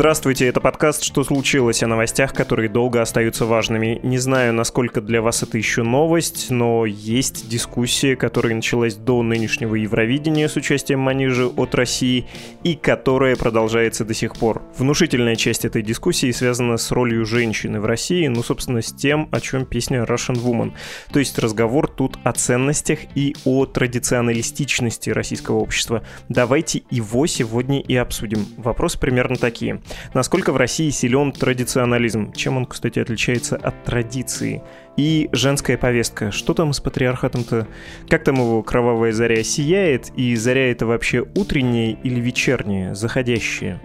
Здравствуйте, это подкаст «Что случилось?» о новостях, которые долго остаются важными. Не знаю, насколько для вас это еще новость, но есть дискуссия, которая началась до нынешнего Евровидения с участием Манижи от России и которая продолжается до сих пор. Внушительная часть этой дискуссии связана с ролью женщины в России, ну, собственно, с тем, о чем песня Russian Woman. То есть разговор тут о ценностях и о традиционалистичности российского общества. Давайте его сегодня и обсудим. Вопросы примерно такие. Насколько в России силен традиционализм? Чем он, кстати, отличается от традиции? И женская повестка. Что там с патриархатом-то? Как там его кровавая заря сияет? И заря это вообще утренняя или вечерняя, заходящая?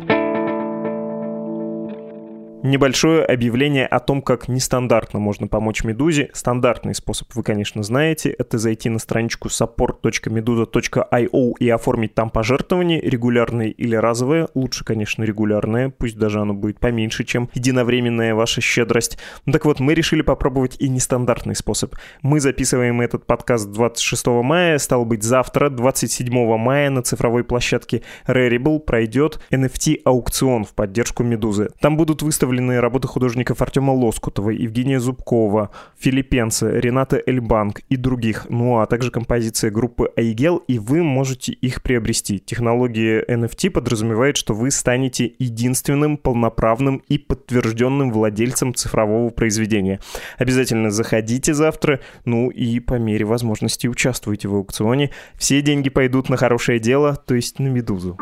Небольшое объявление о том, как нестандартно можно помочь Медузе. Стандартный способ вы, конечно, знаете. Это зайти на страничку support.meduza.io и оформить там пожертвование, регулярное или разовое. Лучше, конечно, регулярное, пусть даже оно будет поменьше, чем единовременная ваша щедрость. Ну так вот, мы решили попробовать и нестандартный способ. Мы записываем этот подкаст 26 мая, стало быть, завтра, 27 мая на цифровой площадке Rarible пройдет NFT-аукцион в поддержку Медузы. Там будут выставлены представлены работы художников Артема Лоскутова, Евгения Зубкова, Филиппенца, Рената Эльбанк и других, ну а также композиция группы Айгел, и вы можете их приобрести. Технология NFT подразумевает, что вы станете единственным полноправным и подтвержденным владельцем цифрового произведения. Обязательно заходите завтра, ну и по мере возможности участвуйте в аукционе. Все деньги пойдут на хорошее дело, то есть на «Медузу».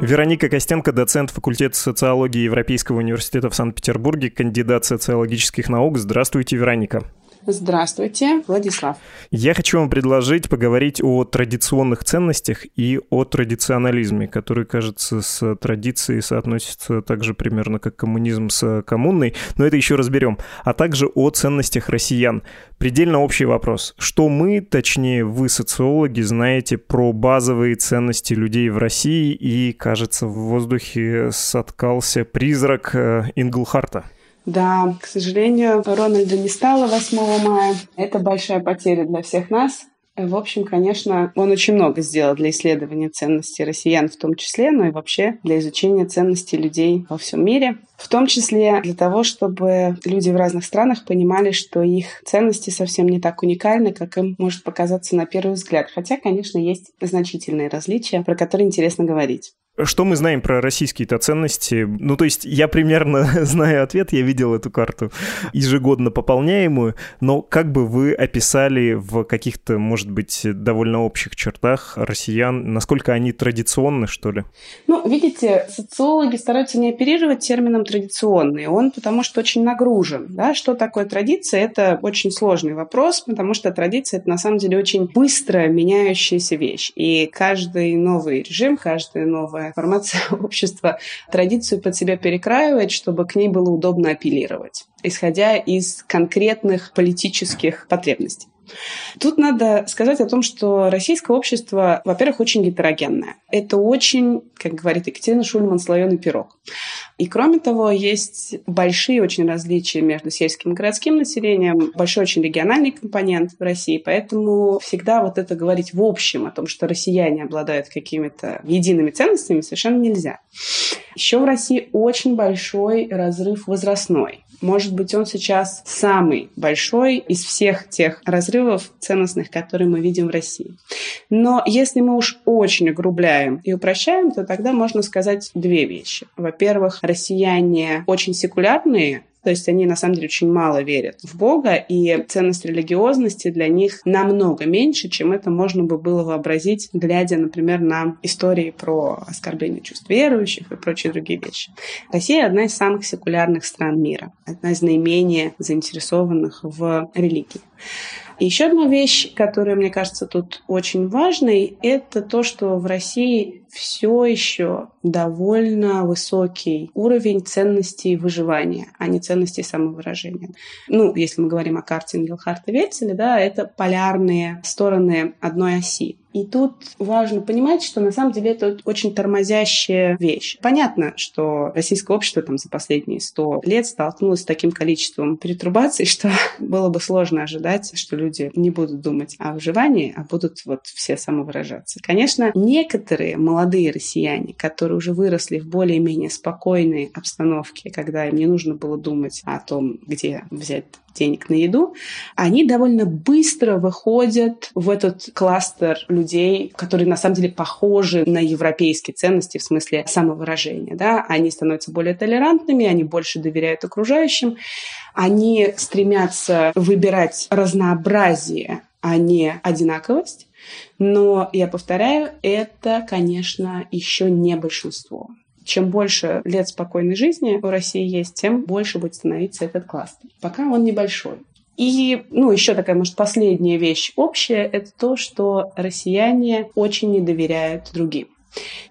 Вероника Костенко, доцент факультета социологии Европейского университета в Санкт-Петербурге, кандидат социологических наук. Здравствуйте, Вероника. Здравствуйте, Владислав. Я хочу вам предложить поговорить о традиционных ценностях и о традиционализме, который, кажется, с традицией соотносится так же примерно как коммунизм с коммунной, но это еще разберем, а также о ценностях россиян. Предельно общий вопрос. Что мы, точнее вы, социологи, знаете про базовые ценности людей в России и, кажется, в воздухе соткался призрак э, Инглхарта? Да, к сожалению, Рональда не стало 8 мая. Это большая потеря для всех нас. В общем, конечно, он очень много сделал для исследования ценностей россиян в том числе, но и вообще для изучения ценностей людей во всем мире. В том числе для того, чтобы люди в разных странах понимали, что их ценности совсем не так уникальны, как им может показаться на первый взгляд. Хотя, конечно, есть значительные различия, про которые интересно говорить. Что мы знаем про российские-то ценности? Ну, то есть я примерно знаю ответ, я видел эту карту ежегодно пополняемую, но как бы вы описали в каких-то, может быть, довольно общих чертах россиян, насколько они традиционны, что ли? Ну, видите, социологи стараются не оперировать термином «традиционный», он потому что очень нагружен. Да? Что такое традиция? Это очень сложный вопрос, потому что традиция – это на самом деле очень быстро меняющаяся вещь. И каждый новый режим, каждая новая формация общества традицию под себя перекраивает, чтобы к ней было удобно апеллировать, исходя из конкретных политических потребностей. Тут надо сказать о том, что российское общество, во-первых, очень гетерогенное. Это очень, как говорит Екатерина Шульман, слоеный пирог. И кроме того, есть большие очень различия между сельским и городским населением, большой очень региональный компонент в России, поэтому всегда вот это говорить в общем о том, что россияне обладают какими-то едиными ценностями, совершенно нельзя. Еще в России очень большой разрыв возрастной. Может быть, он сейчас самый большой из всех тех разрывов ценностных, которые мы видим в России. Но если мы уж очень огрубляем и упрощаем, то тогда можно сказать две вещи. Во-первых, россияне очень секулярные, то есть они на самом деле очень мало верят в Бога, и ценность религиозности для них намного меньше, чем это можно бы было вообразить, глядя, например, на истории про оскорбление чувств верующих и прочие другие вещи. Россия одна из самых секулярных стран мира, одна из наименее заинтересованных в религии. Еще одна вещь, которая, мне кажется, тут очень важной, это то, что в России все еще довольно высокий уровень ценностей выживания, а не ценностей самовыражения. Ну, если мы говорим о карте Энгелхарта Вельцеля, да, это полярные стороны одной оси. И тут важно понимать, что на самом деле это очень тормозящая вещь. Понятно, что российское общество там за последние сто лет столкнулось с таким количеством перетрубаций, что было бы сложно ожидать, что люди не будут думать о выживании, а будут вот все самовыражаться. Конечно, некоторые молодые россияне, которые уже выросли в более-менее спокойной обстановке, когда им не нужно было думать о том, где взять денег на еду, они довольно быстро выходят в этот кластер людей, которые на самом деле похожи на европейские ценности в смысле самовыражения. Да? Они становятся более толерантными, они больше доверяют окружающим, они стремятся выбирать разнообразие, а не одинаковость. Но, я повторяю, это, конечно, еще не большинство чем больше лет спокойной жизни у России есть, тем больше будет становиться этот кластер. Пока он небольшой. И, ну, еще такая, может, последняя вещь общая, это то, что россияне очень не доверяют другим.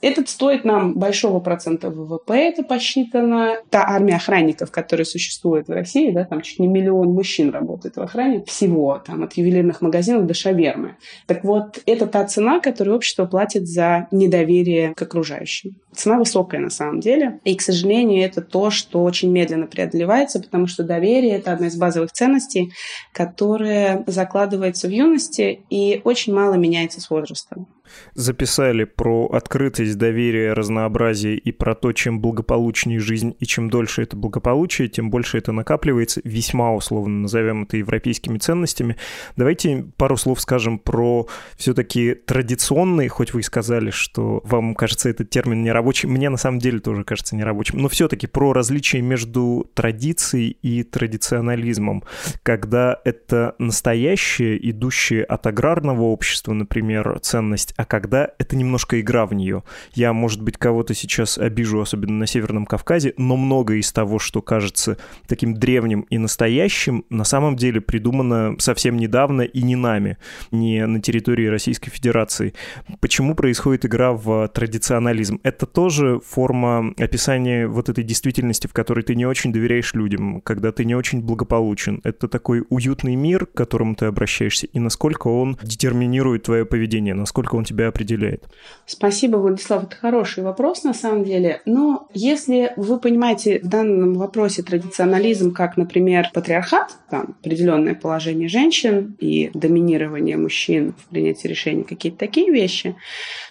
Этот стоит нам большого процента ВВП, это посчитано. Та армия охранников, которая существует в России, да, там чуть не миллион мужчин работает в охране, всего, там, от ювелирных магазинов до шавермы. Так вот, это та цена, которую общество платит за недоверие к окружающим. Цена высокая на самом деле. И, к сожалению, это то, что очень медленно преодолевается, потому что доверие — это одна из базовых ценностей, которая закладывается в юности и очень мало меняется с возрастом записали про открытость, доверие, разнообразие и про то, чем благополучнее жизнь и чем дольше это благополучие, тем больше это накапливается, весьма условно назовем это европейскими ценностями. Давайте пару слов скажем про все-таки традиционные, хоть вы и сказали, что вам кажется этот термин нерабочий, мне на самом деле тоже кажется нерабочим, но все-таки про различие между традицией и традиционализмом, когда это настоящее, идущее от аграрного общества, например, ценность, а когда это немножко игра в нее. Я, может быть, кого-то сейчас обижу, особенно на Северном Кавказе, но многое из того, что кажется таким древним и настоящим, на самом деле придумано совсем недавно и не нами, не на территории Российской Федерации. Почему происходит игра в традиционализм? Это тоже форма описания вот этой действительности, в которой ты не очень доверяешь людям, когда ты не очень благополучен. Это такой уютный мир, к которому ты обращаешься, и насколько он детерминирует твое поведение, насколько он тебя определяет? Спасибо, Владислав. Это хороший вопрос на самом деле. Но если вы понимаете в данном вопросе традиционализм как, например, патриархат, там определенное положение женщин и доминирование мужчин в принятии решений, какие-то такие вещи,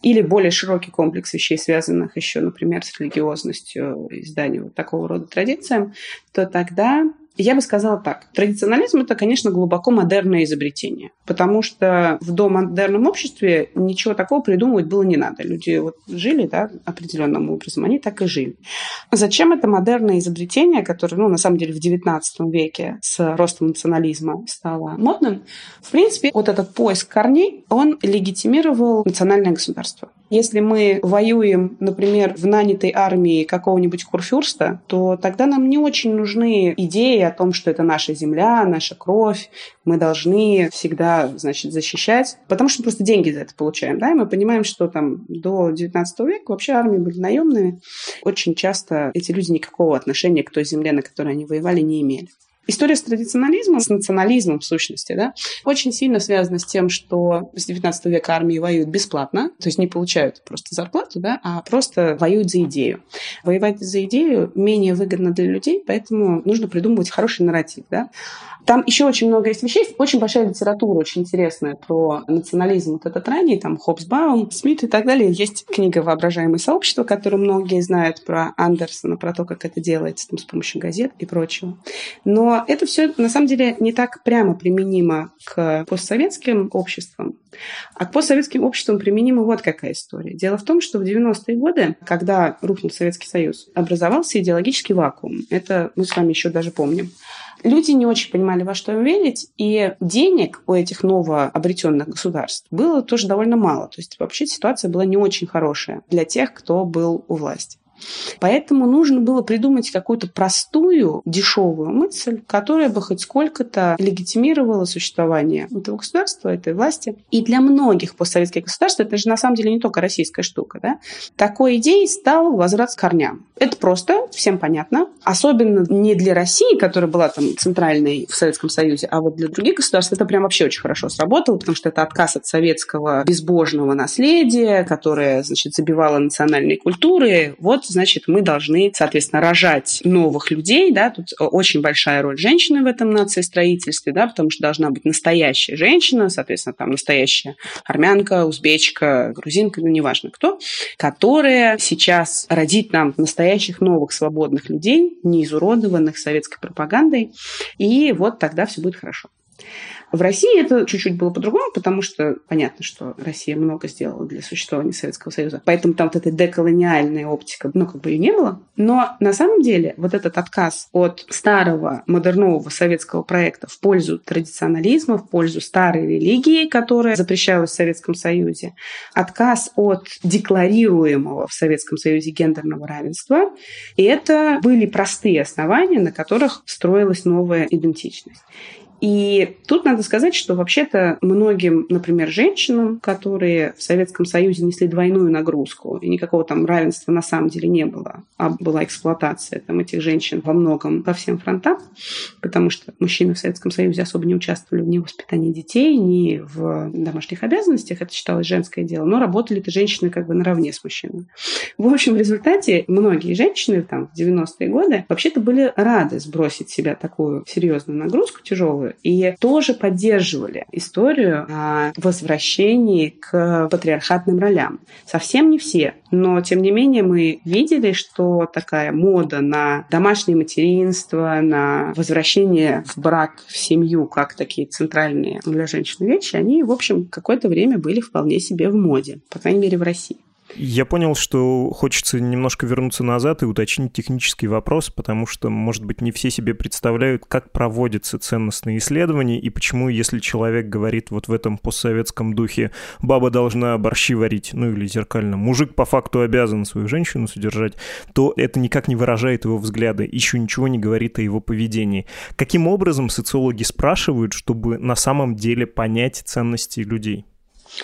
или более широкий комплекс вещей, связанных еще, например, с религиозностью, изданием вот такого рода традициям, то тогда я бы сказала так. Традиционализм – это, конечно, глубоко модерное изобретение, потому что в домодерном обществе ничего такого придумывать было не надо. Люди вот жили да, определенным образом, они так и жили. Зачем это модерное изобретение, которое, ну, на самом деле, в XIX веке с ростом национализма стало модным? В принципе, вот этот поиск корней, он легитимировал национальное государство. Если мы воюем, например, в нанятой армии какого-нибудь курфюрста, то тогда нам не очень нужны идеи о том, что это наша земля, наша кровь, мы должны всегда, значит, защищать, потому что просто деньги за это получаем, да, и мы понимаем, что там до 19 века вообще армии были наемными, очень часто эти люди никакого отношения к той земле, на которой они воевали, не имели. История с традиционализмом, с национализмом в сущности, да, очень сильно связана с тем, что с 19 века армии воюют бесплатно, то есть не получают просто зарплату, да, а просто воюют за идею. Воевать за идею менее выгодно для людей, поэтому нужно придумывать хороший нарратив. Да. Там еще очень много есть вещей, очень большая литература, очень интересная про национализм вот этот ранний, там Хобсбаум, Смит и так далее. Есть книга «Воображаемое сообщество», которую многие знают про Андерсона, про то, как это делается там, с помощью газет и прочего. Но это все на самом деле не так прямо применимо к постсоветским обществам. А к постсоветским обществам применима вот какая история. Дело в том, что в 90-е годы, когда рухнул Советский Союз, образовался идеологический вакуум. Это мы с вами еще даже помним. Люди не очень понимали, во что им верить, и денег у этих новообретенных государств было тоже довольно мало. То есть вообще ситуация была не очень хорошая для тех, кто был у власти. Поэтому нужно было придумать какую-то простую, дешевую мысль, которая бы хоть сколько-то легитимировала существование этого государства, этой власти. И для многих постсоветских государств, это же на самом деле не только российская штука, да, такой идеей стал возврат к корням. Это просто, всем понятно. Особенно не для России, которая была там центральной в Советском Союзе, а вот для других государств это прям вообще очень хорошо сработало, потому что это отказ от советского безбожного наследия, которое, значит, забивало национальные культуры. Вот, значит, мы должны, соответственно, рожать новых людей, да, тут очень большая роль женщины в этом нациестроительстве, да, потому что должна быть настоящая женщина, соответственно, там настоящая армянка, узбечка, грузинка, ну, неважно кто, которая сейчас родит нам настоящих новых свободных людей, не изуродованных советской пропагандой, и вот тогда все будет хорошо. В России это чуть-чуть было по-другому, потому что понятно, что Россия много сделала для существования Советского Союза. Поэтому там вот эта деколониальная оптика, ну, как бы ее не было. Но на самом деле вот этот отказ от старого модернового советского проекта в пользу традиционализма, в пользу старой религии, которая запрещалась в Советском Союзе, отказ от декларируемого в Советском Союзе гендерного равенства, и это были простые основания, на которых строилась новая идентичность. И тут надо сказать, что вообще-то многим, например, женщинам, которые в Советском Союзе несли двойную нагрузку, и никакого там равенства на самом деле не было, а была эксплуатация там, этих женщин во многом по всем фронтам, потому что мужчины в Советском Союзе особо не участвовали ни в воспитании детей, ни в домашних обязанностях, это считалось женское дело, но работали эти женщины как бы наравне с мужчинами. В общем, в результате многие женщины там, в 90-е годы вообще-то были рады сбросить себя такую серьезную нагрузку тяжелую, и тоже поддерживали историю о возвращении к патриархатным ролям. Совсем не все, но тем не менее мы видели, что такая мода на домашнее материнство, на возвращение в брак, в семью, как такие центральные для женщин вещи, они, в общем, какое-то время были вполне себе в моде, по крайней мере, в России. Я понял, что хочется немножко вернуться назад и уточнить технический вопрос, потому что, может быть, не все себе представляют, как проводятся ценностные исследования и почему, если человек говорит вот в этом постсоветском духе «баба должна борщи варить», ну или зеркально «мужик по факту обязан свою женщину содержать», то это никак не выражает его взгляды, еще ничего не говорит о его поведении. Каким образом социологи спрашивают, чтобы на самом деле понять ценности людей?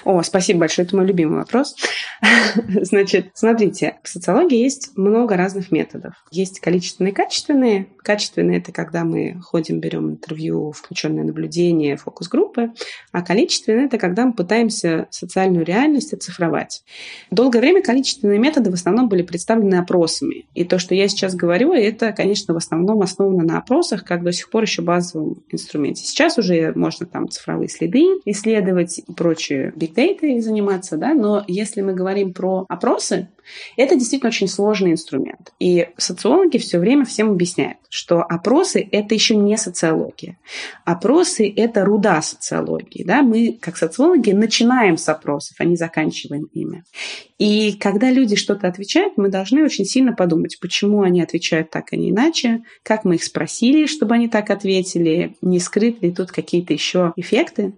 О, спасибо большое, это мой любимый вопрос. Значит, смотрите, в социологии есть много разных методов. Есть количественные и качественные. Качественные – это когда мы ходим, берем интервью, включенное наблюдение, фокус-группы. А количественные – это когда мы пытаемся социальную реальность оцифровать. Долгое время количественные методы в основном были представлены опросами. И то, что я сейчас говорю, это, конечно, в основном основано на опросах, как до сих пор еще базовом инструменте. Сейчас уже можно там цифровые следы исследовать и прочие big data заниматься, да, но если мы говорим про опросы, это действительно очень сложный инструмент. И социологи все время всем объясняют, что опросы – это еще не социология. Опросы – это руда социологии. Да? Мы, как социологи, начинаем с опросов, а не заканчиваем ими. И когда люди что-то отвечают, мы должны очень сильно подумать, почему они отвечают так, а не иначе, как мы их спросили, чтобы они так ответили, не скрыты ли тут какие-то еще эффекты.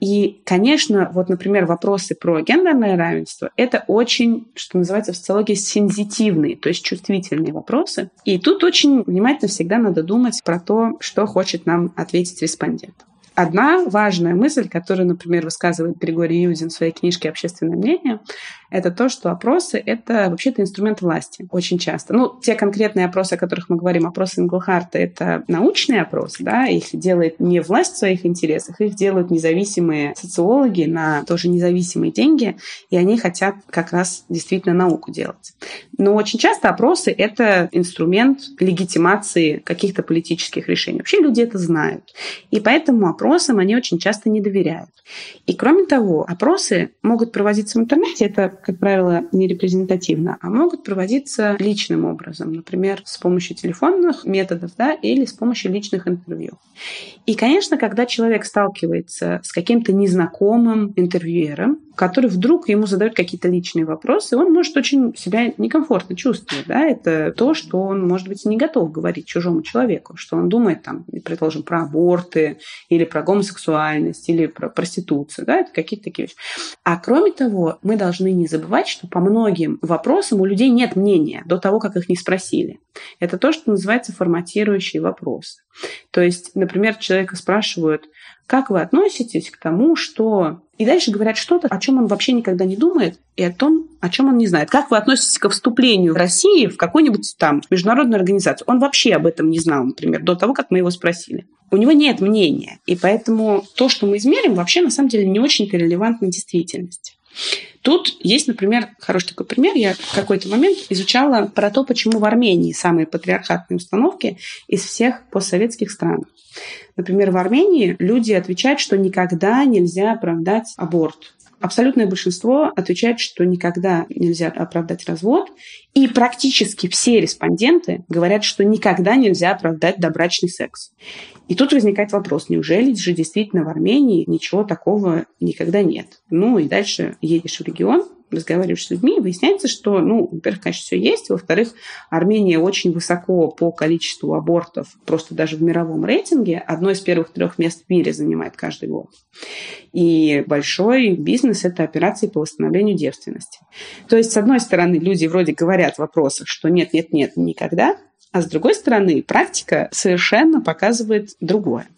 И, конечно, вот, например, вопросы про гендерное равенство – это очень, что называется в социологии, сензитивные, то есть чувствительные вопросы. И тут очень внимательно всегда надо думать про то, что хочет нам ответить респондент. Одна важная мысль, которую, например, высказывает Григорий Юдин в своей книжке «Общественное мнение», это то, что опросы — это вообще-то инструмент власти очень часто. Ну, те конкретные опросы, о которых мы говорим, опросы Инглхарта — это научные опросы, да, их делает не власть в своих интересах, их делают независимые социологи на тоже независимые деньги, и они хотят как раз действительно науку делать. Но очень часто опросы — это инструмент легитимации каких-то политических решений. Вообще люди это знают. И поэтому опросам они очень часто не доверяют. И кроме того, опросы могут проводиться в интернете, это как правило, не репрезентативно, а могут проводиться личным образом, например, с помощью телефонных методов да, или с помощью личных интервью. И, конечно, когда человек сталкивается с каким-то незнакомым интервьюером, который вдруг ему задают какие-то личные вопросы, он может очень себя некомфортно чувствовать. Да? Это то, что он, может быть, не готов говорить чужому человеку, что он думает, там, предположим, про аборты, или про гомосексуальность, или про проституцию. Да? Это какие-то такие вещи. А кроме того, мы должны не забывать, что по многим вопросам у людей нет мнения до того, как их не спросили. Это то, что называется форматирующие вопросы. То есть, например, человека спрашивают, как вы относитесь к тому, что... И дальше говорят что-то, о чем он вообще никогда не думает, и о том, о чем он не знает. Как вы относитесь ко вступлению России в какую-нибудь там международную организацию? Он вообще об этом не знал, например, до того, как мы его спросили. У него нет мнения. И поэтому то, что мы измерим, вообще на самом деле не очень-то релевантно действительности. Тут есть, например, хороший такой пример. Я в какой-то момент изучала про то, почему в Армении самые патриархатные установки из всех постсоветских стран. Например, в Армении люди отвечают, что никогда нельзя оправдать аборт. Абсолютное большинство отвечает, что никогда нельзя оправдать развод. И практически все респонденты говорят, что никогда нельзя оправдать добрачный секс. И тут возникает вопрос, неужели же действительно в Армении ничего такого никогда нет? Ну и дальше едешь в регион, разговариваешь с людьми, выясняется, что, ну, во-первых, конечно, все есть, во-вторых, Армения очень высоко по количеству абортов, просто даже в мировом рейтинге, одно из первых трех мест в мире занимает каждый год. И большой бизнес – это операции по восстановлению девственности. То есть, с одной стороны, люди вроде говорят в вопросах, что нет, нет, нет, никогда, а с другой стороны, практика совершенно показывает другое.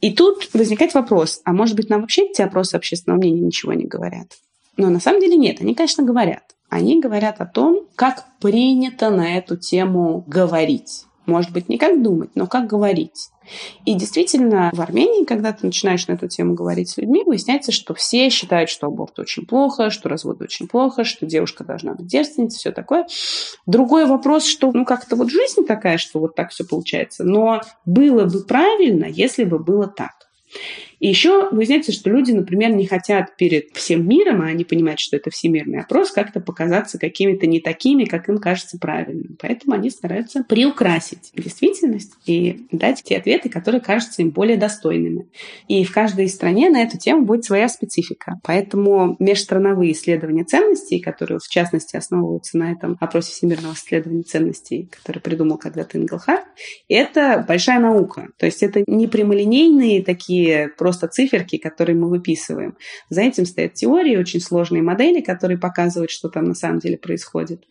И тут возникает вопрос, а может быть, нам вообще эти опросы общественного мнения ничего не говорят? Но на самом деле нет, они, конечно, говорят. Они говорят о том, как принято на эту тему говорить. Может быть, не как думать, но как говорить. И действительно, в Армении, когда ты начинаешь на эту тему говорить с людьми, выясняется, что все считают, что аборт очень плохо, что развод очень плохо, что девушка должна быть девственницей, все такое. Другой вопрос, что ну как-то вот жизнь такая, что вот так все получается. Но было бы правильно, если бы было так. И еще выясняется, что люди, например, не хотят перед всем миром, а они понимают, что это всемирный опрос, как-то показаться какими-то не такими, как им кажется правильным. Поэтому они стараются приукрасить действительность и дать те ответы, которые кажутся им более достойными. И в каждой стране на эту тему будет своя специфика. Поэтому межстрановые исследования ценностей, которые в частности основываются на этом опросе всемирного исследования ценностей, который придумал когда-то Инглхарт, это большая наука. То есть это не прямолинейные такие просто циферки, которые мы выписываем. За этим стоят теории, очень сложные модели, которые показывают, что там на самом деле происходит.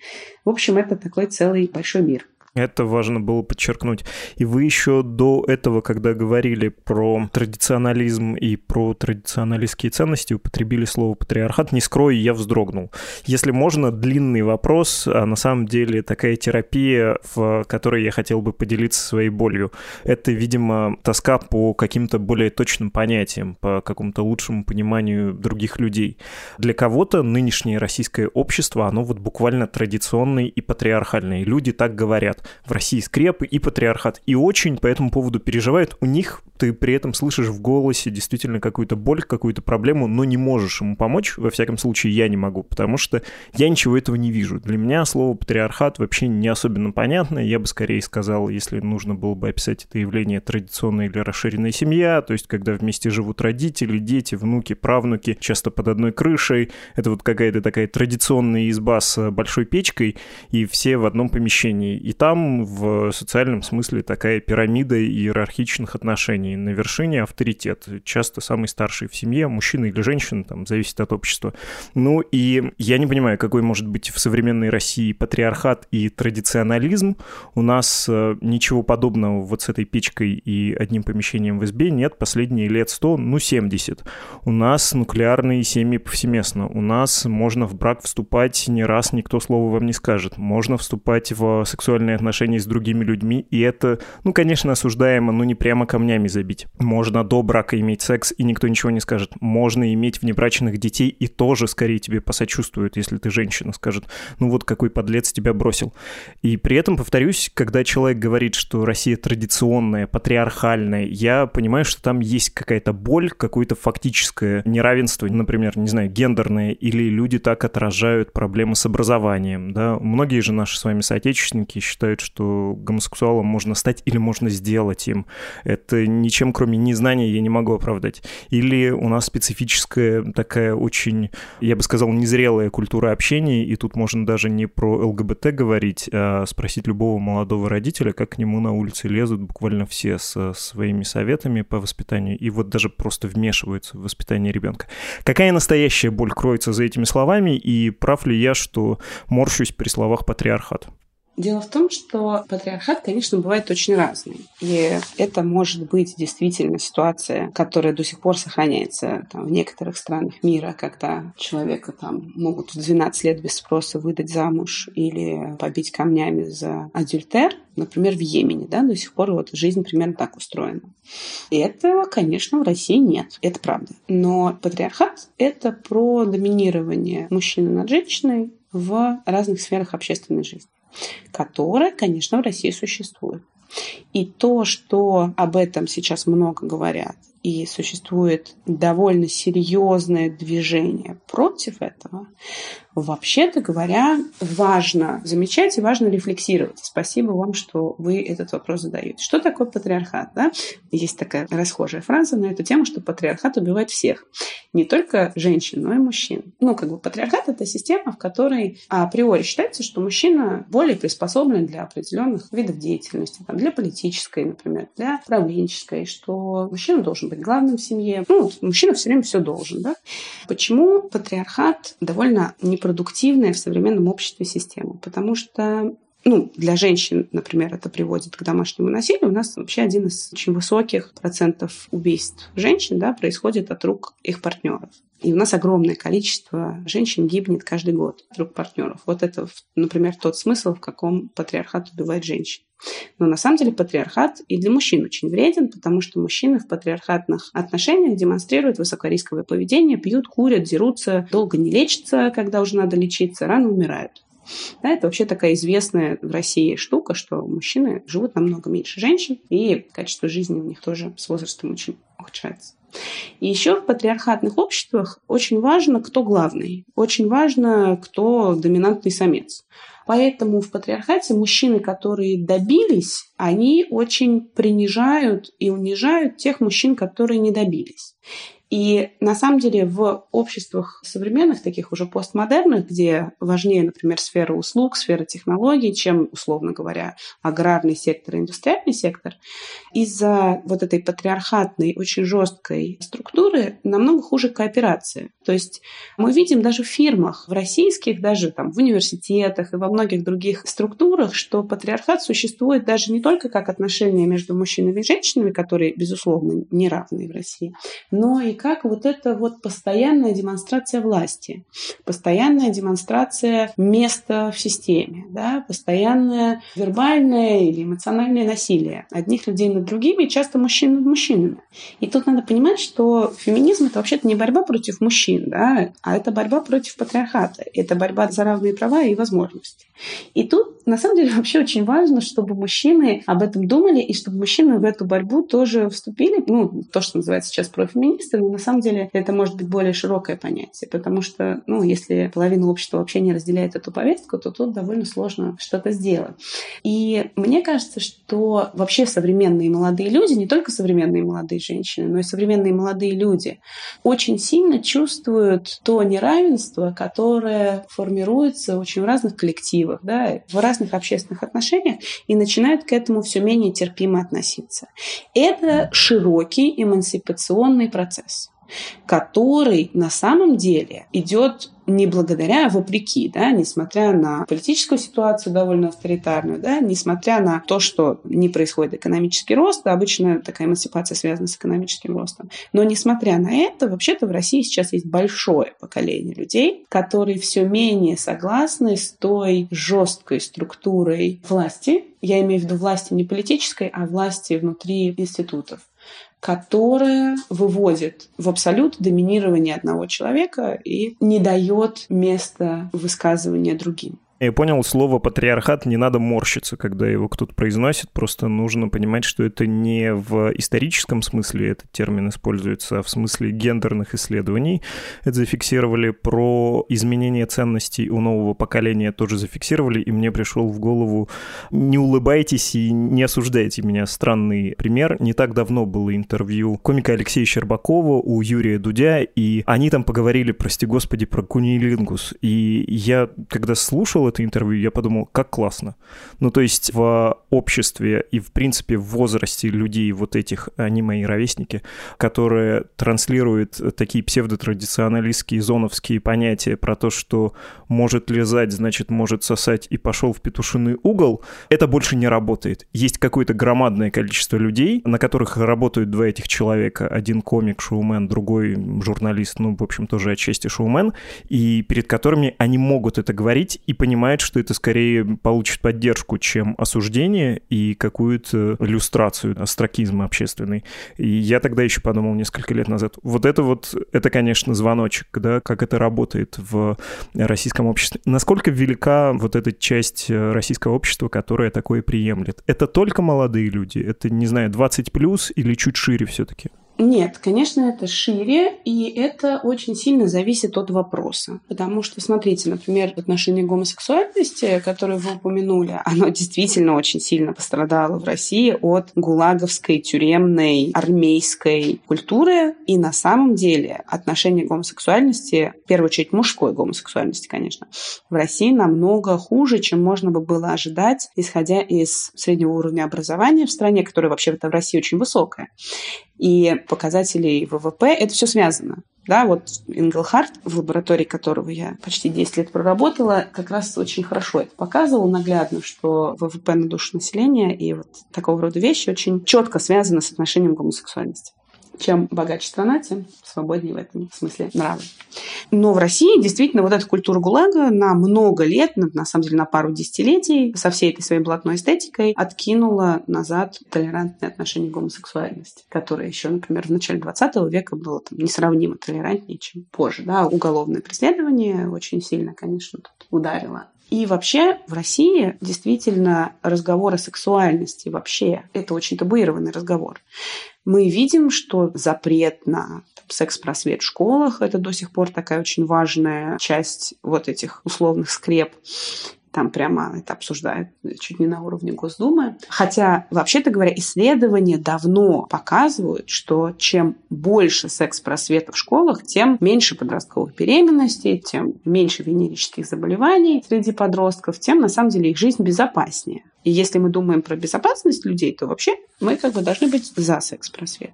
В общем, это такой целый большой мир. Это важно было подчеркнуть. И вы еще до этого, когда говорили про традиционализм и про традиционалистские ценности, употребили слово патриархат. Не скрою, я вздрогнул. Если можно, длинный вопрос, а на самом деле такая терапия, в которой я хотел бы поделиться своей болью. Это, видимо, тоска по каким-то более точным понятиям, по какому-то лучшему пониманию других людей. Для кого-то нынешнее российское общество, оно вот буквально традиционное и патриархальное. Люди так говорят в России скрепы и патриархат. И очень по этому поводу переживают. У них ты при этом слышишь в голосе действительно какую-то боль, какую-то проблему, но не можешь ему помочь. Во всяком случае, я не могу, потому что я ничего этого не вижу. Для меня слово патриархат вообще не особенно понятно. Я бы скорее сказал, если нужно было бы описать это явление традиционная или расширенная семья, то есть когда вместе живут родители, дети, внуки, правнуки, часто под одной крышей. Это вот какая-то такая традиционная изба с большой печкой, и все в одном помещении. И там в социальном смысле такая пирамида иерархичных отношений отношений. На вершине авторитет, часто самый старший в семье, мужчина или женщина, там, зависит от общества. Ну и я не понимаю, какой может быть в современной России патриархат и традиционализм. У нас э, ничего подобного вот с этой печкой и одним помещением в избе нет последние лет 100, ну 70. У нас нуклеарные семьи повсеместно. У нас можно в брак вступать не раз, никто слова вам не скажет. Можно вступать в сексуальные отношения с другими людьми, и это, ну, конечно, осуждаемо, но не прямо камнями забить. Можно до брака иметь секс, и никто ничего не скажет. Можно иметь внебрачных детей, и тоже скорее тебе посочувствуют, если ты женщина, скажет, ну вот какой подлец тебя бросил. И при этом, повторюсь, когда человек говорит, что Россия традиционная, патриархальная, я понимаю, что там есть какая-то боль, какое-то фактическое неравенство, например, не знаю, гендерное, или люди так отражают проблемы с образованием, да. Многие же наши с вами соотечественники считают, говорит, что гомосексуалом можно стать или можно сделать им. Это ничем, кроме незнания, я не могу оправдать. Или у нас специфическая такая очень, я бы сказал, незрелая культура общения, и тут можно даже не про ЛГБТ говорить, а спросить любого молодого родителя, как к нему на улице лезут буквально все со своими советами по воспитанию, и вот даже просто вмешиваются в воспитание ребенка. Какая настоящая боль кроется за этими словами, и прав ли я, что морщусь при словах патриархат? Дело в том, что патриархат, конечно, бывает очень разный. И это может быть действительно ситуация, которая до сих пор сохраняется там, в некоторых странах мира, когда человека там могут в 12 лет без спроса выдать замуж или побить камнями за адюльтер. Например, в Йемене, да, до сих пор вот жизнь примерно так устроена. Этого, конечно, в России нет. Это правда. Но патриархат — это про доминирование мужчины над женщиной в разных сферах общественной жизни которая, конечно, в России существует. И то, что об этом сейчас много говорят, и существует довольно серьезное движение против этого, вообще-то говоря, важно замечать и важно рефлексировать. Спасибо вам, что вы этот вопрос задаете. Что такое патриархат? Да? Есть такая расхожая фраза на эту тему, что патриархат убивает всех. Не только женщин, но и мужчин. Ну, как бы патриархат — это система, в которой априори считается, что мужчина более приспособлен для определенных видов деятельности, там, для политической, например, для управленческой, что мужчина должен быть быть главным в семье. Ну, мужчина все время все должен, да? Почему патриархат довольно непродуктивная в современном обществе система? Потому что ну, для женщин, например, это приводит к домашнему насилию. У нас вообще один из очень высоких процентов убийств женщин да, происходит от рук их партнеров. И у нас огромное количество женщин гибнет каждый год от рук партнеров. Вот это, например, тот смысл, в каком патриархат убивает женщин. Но на самом деле патриархат и для мужчин очень вреден, потому что мужчины в патриархатных отношениях демонстрируют высокорисковое поведение, пьют, курят, дерутся, долго не лечатся, когда уже надо лечиться, рано умирают. Да, это вообще такая известная в России штука, что мужчины живут намного меньше женщин, и качество жизни у них тоже с возрастом очень ухудшается. И еще в патриархатных обществах очень важно, кто главный, очень важно, кто доминантный самец. Поэтому в патриархате мужчины, которые добились, они очень принижают и унижают тех мужчин, которые не добились. И на самом деле в обществах современных, таких уже постмодерных, где важнее, например, сфера услуг, сфера технологий, чем, условно говоря, аграрный сектор индустриальный сектор, из-за вот этой патриархатной, очень жесткой структуры намного хуже кооперация. То есть мы видим даже в фирмах, в российских, даже там в университетах и во многих других структурах, что патриархат существует даже не только как отношения между мужчинами и женщинами, которые, безусловно, неравные в России, но и как вот это вот постоянная демонстрация власти, постоянная демонстрация места в системе, да, постоянное вербальное или эмоциональное насилие одних людей над другими, часто мужчин над мужчинами. И тут надо понимать, что феминизм это вообще-то не борьба против мужчин, да, а это борьба против патриархата, это борьба за равные права и возможности. И тут на самом деле вообще очень важно, чтобы мужчины об этом думали и чтобы мужчины в эту борьбу тоже вступили, ну, то, что называется сейчас профеминисты, но на самом деле это может быть более широкое понятие, потому что, ну, если половина общества вообще не разделяет эту повестку, то тут довольно сложно что-то сделать. И мне кажется, что вообще современные молодые люди, не только современные молодые женщины, но и современные молодые люди очень сильно чувствуют то неравенство, которое формируется очень в разных коллективах, да, в разных общественных отношениях, и начинают к этому все менее терпимо относиться. Это широкий эмансипационный процесс который на самом деле идет не благодаря, а вопреки, да, несмотря на политическую ситуацию довольно авторитарную, да, несмотря на то, что не происходит экономический рост, да, обычно такая эмансипация связана с экономическим ростом. Но несмотря на это, вообще-то в России сейчас есть большое поколение людей, которые все менее согласны с той жесткой структурой власти, я имею в виду власти не политической, а власти внутри институтов которая выводит в абсолют доминирование одного человека и не дает места высказывания другим. Я понял, слово «патриархат» не надо морщиться, когда его кто-то произносит, просто нужно понимать, что это не в историческом смысле этот термин используется, а в смысле гендерных исследований. Это зафиксировали про изменение ценностей у нового поколения, тоже зафиксировали, и мне пришел в голову «не улыбайтесь и не осуждайте меня». Странный пример. Не так давно было интервью комика Алексея Щербакова у Юрия Дудя, и они там поговорили, прости господи, про кунилингус. И я, когда слушал это интервью, я подумал, как классно. Ну, то есть в обществе и, в принципе, в возрасте людей вот этих, они мои ровесники, которые транслируют такие псевдотрадиционалистские зоновские понятия про то, что может лизать, значит, может сосать и пошел в петушиный угол, это больше не работает. Есть какое-то громадное количество людей, на которых работают два этих человека. Один комик, шоумен, другой журналист, ну, в общем, тоже отчасти шоумен, и перед которыми они могут это говорить и понимают, что это скорее получит поддержку, чем осуждение и какую-то иллюстрацию астракизма общественный. И я тогда еще подумал несколько лет назад, вот это вот, это, конечно, звоночек, да, как это работает в российском обществе. Насколько велика вот эта часть российского общества, которая такое приемлет? Это только молодые люди? Это, не знаю, 20 плюс или чуть шире все-таки? Нет, конечно, это шире, и это очень сильно зависит от вопроса. Потому что, смотрите, например, отношение гомосексуальности, которое вы упомянули, оно действительно очень сильно пострадало в России от гулаговской, тюремной, армейской культуры. И на самом деле отношение гомосексуальности, в первую очередь мужской гомосексуальности, конечно, в России намного хуже, чем можно бы было ожидать, исходя из среднего уровня образования в стране, которое вообще-то в России очень высокое и показателей ВВП, это все связано. Да, вот Инглхарт, в лаборатории которого я почти 10 лет проработала, как раз очень хорошо это показывал наглядно, что ВВП на душу населения и вот такого рода вещи очень четко связаны с отношением к гомосексуальности. Чем богаче страна, тем свободнее в этом смысле нравы. Но в России действительно вот эта культура ГУЛАГа на много лет, на самом деле на пару десятилетий, со всей этой своей блатной эстетикой откинула назад толерантное отношение к гомосексуальности, которое еще, например, в начале 20 века было там, несравнимо толерантнее, чем позже. Да? Уголовное преследование очень сильно, конечно, тут ударило и вообще в России действительно разговор о сексуальности вообще это очень табуированный разговор мы видим, что запрет на секс-просвет в школах – это до сих пор такая очень важная часть вот этих условных скреп. Там прямо это обсуждают чуть не на уровне Госдумы. Хотя, вообще-то говоря, исследования давно показывают, что чем больше секс-просвета в школах, тем меньше подростковых беременностей, тем меньше венерических заболеваний среди подростков, тем на самом деле их жизнь безопаснее. И если мы думаем про безопасность людей, то вообще мы как бы должны быть за секс-просвет.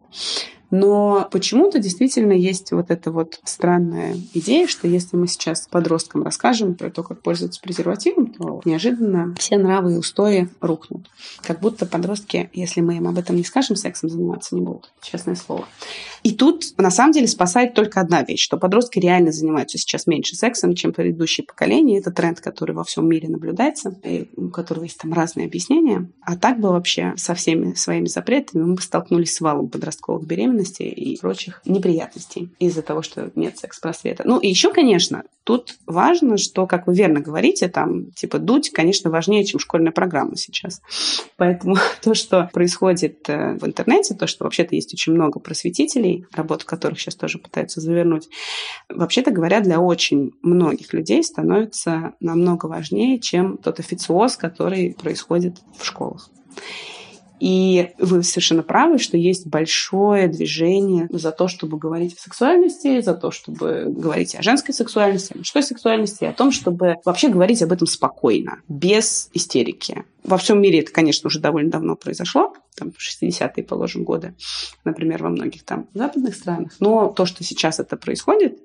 Но почему-то действительно есть вот эта вот странная идея, что если мы сейчас подросткам расскажем про то, как пользоваться презервативом, то неожиданно все нравы и устои рухнут. Как будто подростки, если мы им об этом не скажем, сексом заниматься не будут. Честное слово. И тут, на самом деле, спасает только одна вещь, что подростки реально занимаются сейчас меньше сексом, чем предыдущие поколения. Это тренд, который во всем мире наблюдается, и у которого есть там разные объяснения. А так бы вообще со всеми своими запретами мы бы столкнулись с валом подростковых беременностей и прочих неприятностей из-за того, что нет секс-просвета. Ну и еще, конечно, тут важно, что, как вы верно говорите, там, типа, дуть, конечно, важнее, чем школьная программа сейчас. Поэтому то, что происходит э, в интернете, то, что вообще-то есть очень много просветителей, работу которых сейчас тоже пытаются завернуть, вообще-то говоря, для очень многих людей становится намного важнее, чем тот официоз, который происходит в школах. И вы совершенно правы, что есть большое движение за то, чтобы говорить о сексуальности, за то, чтобы говорить о женской сексуальности, о мужской сексуальности, о том, чтобы вообще говорить об этом спокойно, без истерики. Во всем мире это, конечно, уже довольно давно произошло, там 60-е, положим, годы, например, во многих там западных странах. Но то, что сейчас это происходит,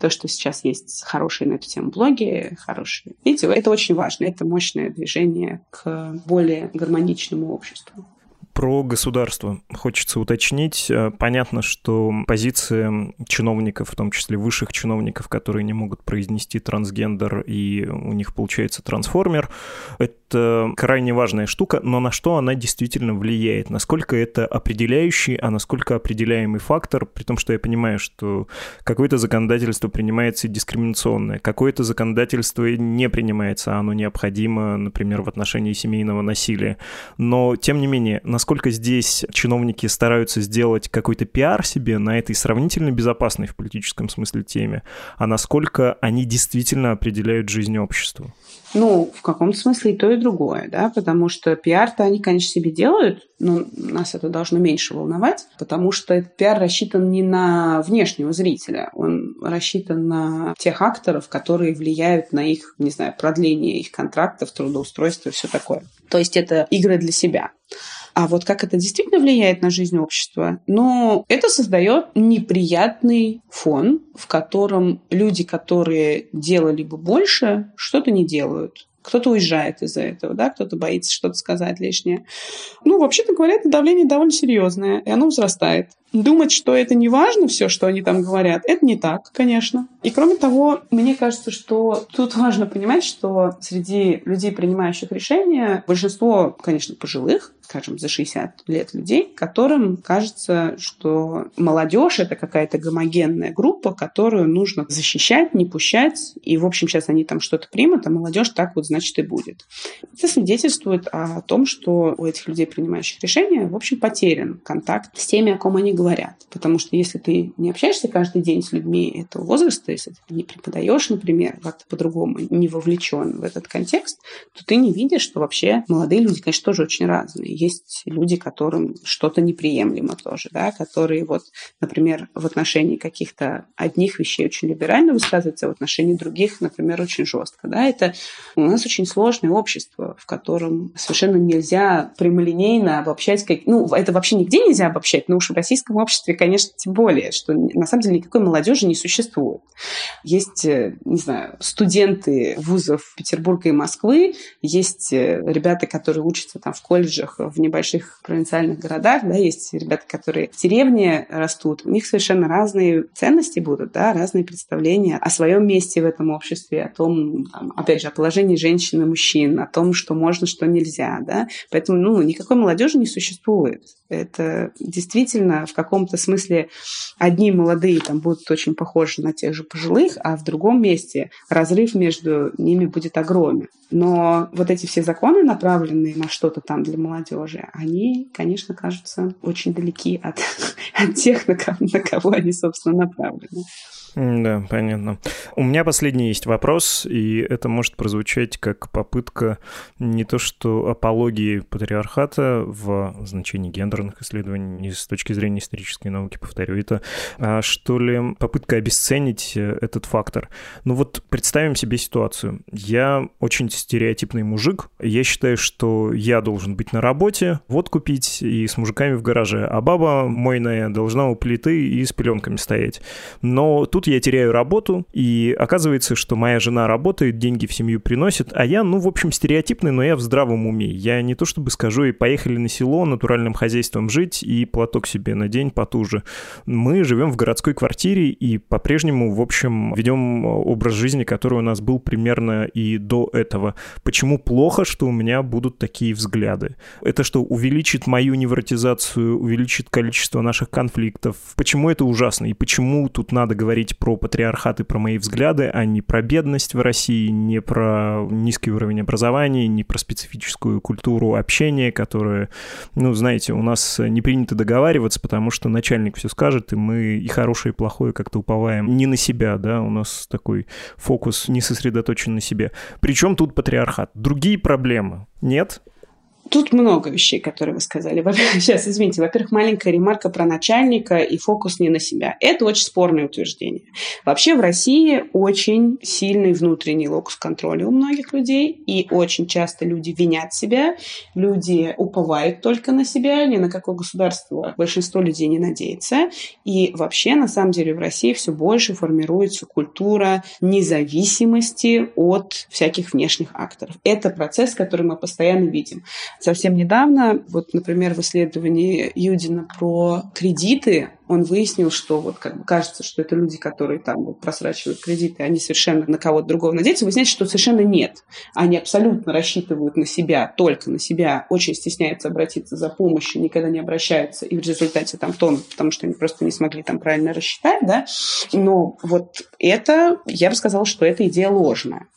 то, что сейчас есть хорошие на эту тему блоги, хорошие видео, это очень важно. Это мощное движение к более гармоничному обществу. Про государство хочется уточнить. Э, понятно, что позиция чиновников, в том числе высших чиновников, которые не могут произнести трансгендер и у них получается трансформер, это крайне важная штука, но на что она действительно влияет? Насколько это определяющий, а насколько определяемый фактор, при том, что я понимаю, что какое-то законодательство принимается дискриминационное, какое-то законодательство не принимается, а оно необходимо, например, в отношении семейного насилия. Но, тем не менее, насколько здесь чиновники стараются сделать какой-то пиар себе на этой сравнительно безопасной в политическом смысле теме, а насколько они действительно определяют жизнь общества? Ну, в каком-то смысле и то, и другое, да, потому что пиар-то они, конечно, себе делают, но нас это должно меньше волновать, потому что этот пиар рассчитан не на внешнего зрителя, он рассчитан на тех акторов, которые влияют на их, не знаю, продление их контрактов, трудоустройство и все такое. То есть это игры для себя. А вот как это действительно влияет на жизнь общества? Ну, это создает неприятный фон, в котором люди, которые делали бы больше, что-то не делают. Кто-то уезжает из-за этого, да, кто-то боится что-то сказать лишнее. Ну, вообще-то говоря, это давление довольно серьезное, и оно возрастает. Думать, что это не важно все, что они там говорят, это не так, конечно. И кроме того, мне кажется, что тут важно понимать, что среди людей, принимающих решения, большинство, конечно, пожилых, скажем, за 60 лет людей, которым кажется, что молодежь это какая-то гомогенная группа, которую нужно защищать, не пущать, и, в общем, сейчас они там что-то примут, а молодежь так вот, значит, и будет. Это свидетельствует о том, что у этих людей, принимающих решения, в общем, потерян контакт с теми, о ком они говорят. Потому что если ты не общаешься каждый день с людьми этого возраста, если ты не преподаешь, например, как-то по-другому не вовлечен в этот контекст, то ты не видишь, что вообще молодые люди, конечно, тоже очень разные. Есть люди, которым что-то неприемлемо тоже, да, которые вот, например, в отношении каких-то одних вещей очень либерально высказываются, а в отношении других, например, очень жестко, да, это у нас очень сложное общество, в котором совершенно нельзя прямолинейно обобщать, как, ну, это вообще нигде нельзя обобщать, но уж в российском обществе, конечно, тем более, что на самом деле никакой молодежи не существует. Есть, э, не знаю, студенты вузов Петербурга и Москвы, есть э, ребята, которые учатся там в колледжах в небольших провинциальных городах, да, есть ребята, которые в деревне растут, у них совершенно разные ценности будут, да, разные представления о своем месте в этом обществе, о том, там, опять же, о положении женщин и мужчин, о том, что можно, что нельзя, да, поэтому, ну, никакой молодежи не существует. Это действительно в каком-то смысле одни молодые там будут очень похожи на тех же пожилых, а в другом месте разрыв между ними будет огромен. Но вот эти все законы, направленные на что-то там для молодежи, они, конечно, кажутся очень далеки от, от тех, на кого, на кого они, собственно, направлены. Да, понятно. У меня последний есть вопрос, и это может прозвучать как попытка не то что апологии патриархата в значении гендерных исследований, с точки зрения исторической науки, повторю это, а что ли попытка обесценить э, этот фактор. Ну вот представим себе ситуацию. Я очень стереотипный мужик, я считаю, что я должен быть на работе, вот купить и с мужиками в гараже, а баба мойная должна у плиты и с пеленками стоять. Но тут тут я теряю работу, и оказывается, что моя жена работает, деньги в семью приносит, а я, ну, в общем, стереотипный, но я в здравом уме. Я не то чтобы скажу, и поехали на село натуральным хозяйством жить, и платок себе на день потуже. Мы живем в городской квартире, и по-прежнему, в общем, ведем образ жизни, который у нас был примерно и до этого. Почему плохо, что у меня будут такие взгляды? Это что, увеличит мою невротизацию, увеличит количество наших конфликтов? Почему это ужасно? И почему тут надо говорить говорить про патриархат и про мои взгляды, а не про бедность в России, не про низкий уровень образования, не про специфическую культуру общения, которая, ну, знаете, у нас не принято договариваться, потому что начальник все скажет, и мы и хорошее, и плохое как-то уповаем не на себя, да, у нас такой фокус не сосредоточен на себе. Причем тут патриархат. Другие проблемы нет, Тут много вещей, которые вы сказали. Сейчас, извините. Во-первых, маленькая ремарка про начальника и фокус не на себя. Это очень спорное утверждение. Вообще в России очень сильный внутренний локус контроля у многих людей, и очень часто люди винят себя, люди уповают только на себя, ни на какое государство большинство людей не надеется. И вообще, на самом деле, в России все больше формируется культура независимости от всяких внешних акторов. Это процесс, который мы постоянно видим Совсем недавно, вот, например, в исследовании Юдина про кредиты, он выяснил, что вот как бы кажется, что это люди, которые там вот, просрачивают кредиты, они совершенно на кого-то другого надеются. Выясняется, что совершенно нет. Они абсолютно рассчитывают на себя, только на себя, очень стесняются обратиться за помощью, никогда не обращаются, и в результате там тонут, потому что они просто не смогли там правильно рассчитать, да. Но вот это, я бы сказала, что эта идея ложная.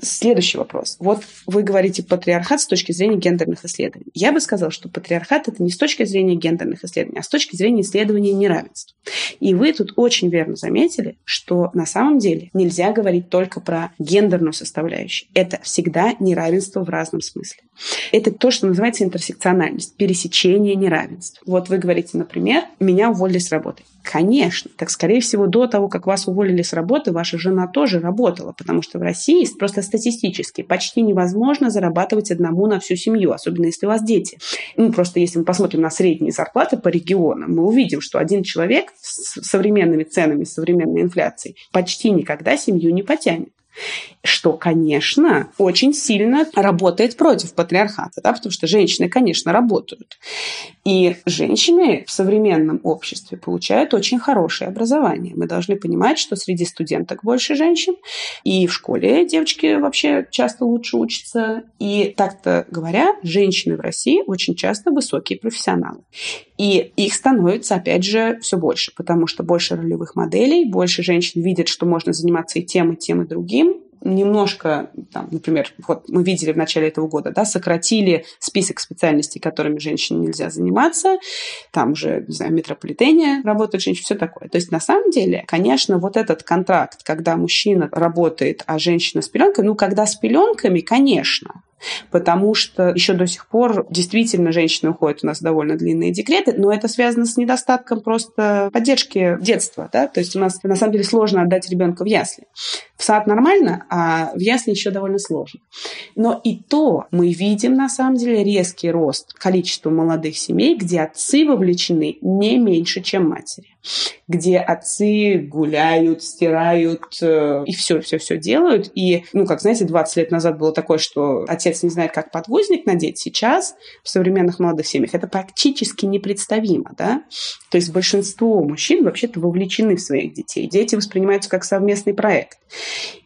Следующий вопрос. Вот вы говорите патриархат с точки зрения гендерных исследований. Я бы сказала, что патриархат это не с точки зрения гендерных исследований, а с точки зрения исследования неравенств. И вы тут очень верно заметили, что на самом деле нельзя говорить только про гендерную составляющую. Это всегда неравенство в разном смысле. Это то, что называется интерсекциональность, пересечение неравенств. Вот вы говорите, например, меня уволили с работы. Конечно. Так, скорее всего, до того, как вас уволили с работы, ваша жена тоже работала, потому что в России просто статистически почти невозможно зарабатывать одному на всю семью, особенно если у вас дети. Ну, просто если мы посмотрим на средние зарплаты по регионам, мы увидим, что один человек с современными ценами, современной инфляцией почти никогда семью не потянет что, конечно, очень сильно работает против патриархата, да, потому что женщины, конечно, работают. И женщины в современном обществе получают очень хорошее образование. Мы должны понимать, что среди студенток больше женщин, и в школе девочки вообще часто лучше учатся. И так-то говоря, женщины в России очень часто высокие профессионалы. И их становится, опять же, все больше, потому что больше ролевых моделей, больше женщин видят, что можно заниматься и тем, и тем, и другим, him немножко, там, например, вот мы видели в начале этого года, да, сократили список специальностей, которыми женщине нельзя заниматься, там уже, не знаю, метрополитения работают женщины, все такое. То есть на самом деле, конечно, вот этот контракт, когда мужчина работает, а женщина с пеленкой, ну, когда с пеленками, конечно, потому что еще до сих пор действительно женщины уходят у нас довольно длинные декреты, но это связано с недостатком просто поддержки детства, да, то есть у нас на самом деле сложно отдать ребенка в ясли. В сад нормально, а в ясли еще довольно сложно. Но и то мы видим на самом деле резкий рост количества молодых семей, где отцы вовлечены не меньше, чем матери где отцы гуляют, стирают э, и все, все, все делают. И, ну, как знаете, 20 лет назад было такое, что отец не знает, как подвозник надеть. Сейчас в современных молодых семьях это практически непредставимо, да. То есть большинство мужчин вообще-то вовлечены в своих детей. Дети воспринимаются как совместный проект.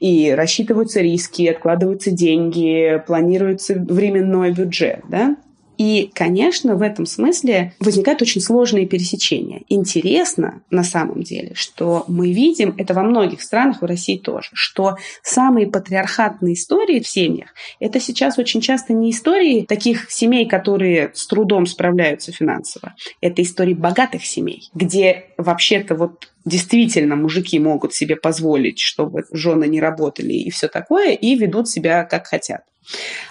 И рассчитываются риски, откладываются деньги, планируется временной бюджет, да. И, конечно, в этом смысле возникают очень сложные пересечения. Интересно на самом деле, что мы видим, это во многих странах, в России тоже, что самые патриархатные истории в семьях, это сейчас очень часто не истории таких семей, которые с трудом справляются финансово. Это истории богатых семей, где вообще-то вот действительно мужики могут себе позволить, чтобы жены не работали и все такое, и ведут себя как хотят.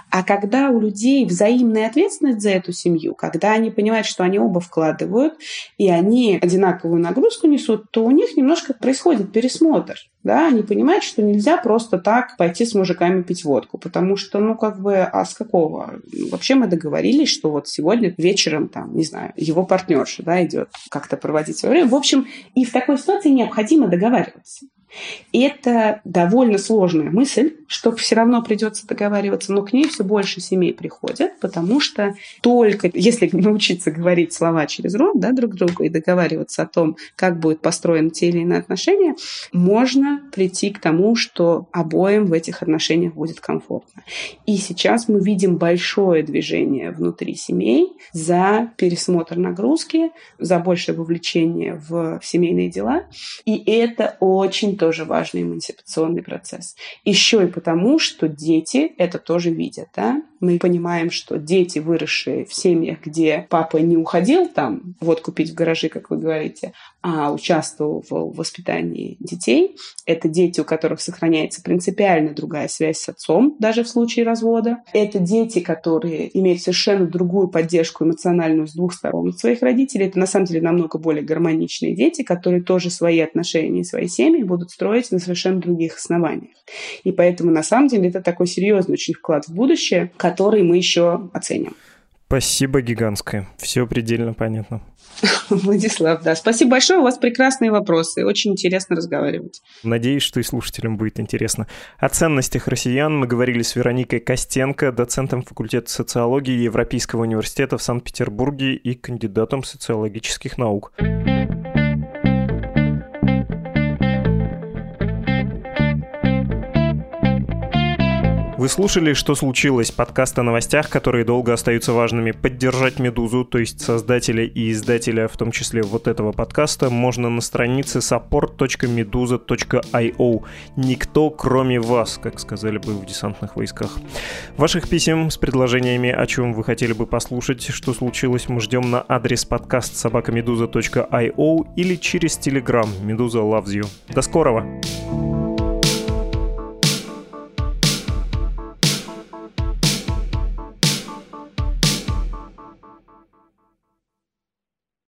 А когда у людей взаимная ответственность за эту семью, когда они понимают, что они оба вкладывают, и они одинаковую нагрузку несут, то у них немножко происходит пересмотр. Да? Они понимают, что нельзя просто так пойти с мужиками пить водку, потому что, ну, как бы, а с какого? Вообще мы договорились, что вот сегодня вечером, там, не знаю, его партнерша, да, идет как-то проводить свое время. В общем, и в такой ситуации необходимо договариваться. Это довольно сложная мысль, что все равно придется договариваться, но к ней все больше семей приходят, потому что только если научиться говорить слова через рот да, друг другу и договариваться о том, как будут построены те или иные отношения, можно прийти к тому, что обоим в этих отношениях будет комфортно. И сейчас мы видим большое движение внутри семей за пересмотр нагрузки, за большее вовлечение в семейные дела. И это очень тоже важный эмансипационный процесс. Еще и потому, что дети это тоже видят. Да? Мы понимаем, что дети, выросшие в семьях, где папа не уходил там вот купить в гараже, как вы говорите, а участвовал в воспитании детей. Это дети, у которых сохраняется принципиально другая связь с отцом, даже в случае развода. Это дети, которые имеют совершенно другую поддержку эмоциональную с двух сторон от своих родителей. Это на самом деле намного более гармоничные дети, которые тоже свои отношения и свои семьи будут строить на совершенно других основаниях. И поэтому на самом деле это такой серьезный очень вклад в будущее, который мы еще оценим. Спасибо гигантское. Все предельно понятно. Владислав, да. Спасибо большое. У вас прекрасные вопросы. Очень интересно разговаривать. Надеюсь, что и слушателям будет интересно. О ценностях россиян мы говорили с Вероникой Костенко, доцентом факультета социологии Европейского университета в Санкт-Петербурге и кандидатом социологических наук. Вы слушали «Что случилось?» подкаст о новостях, которые долго остаются важными. Поддержать «Медузу», то есть создателя и издателя, в том числе вот этого подкаста, можно на странице support.meduza.io. Никто, кроме вас, как сказали бы в десантных войсках. Ваших писем с предложениями, о чем вы хотели бы послушать, что случилось, мы ждем на адрес подкаст собакамедуза.io или через Telegram «Медуза loves you». До скорого!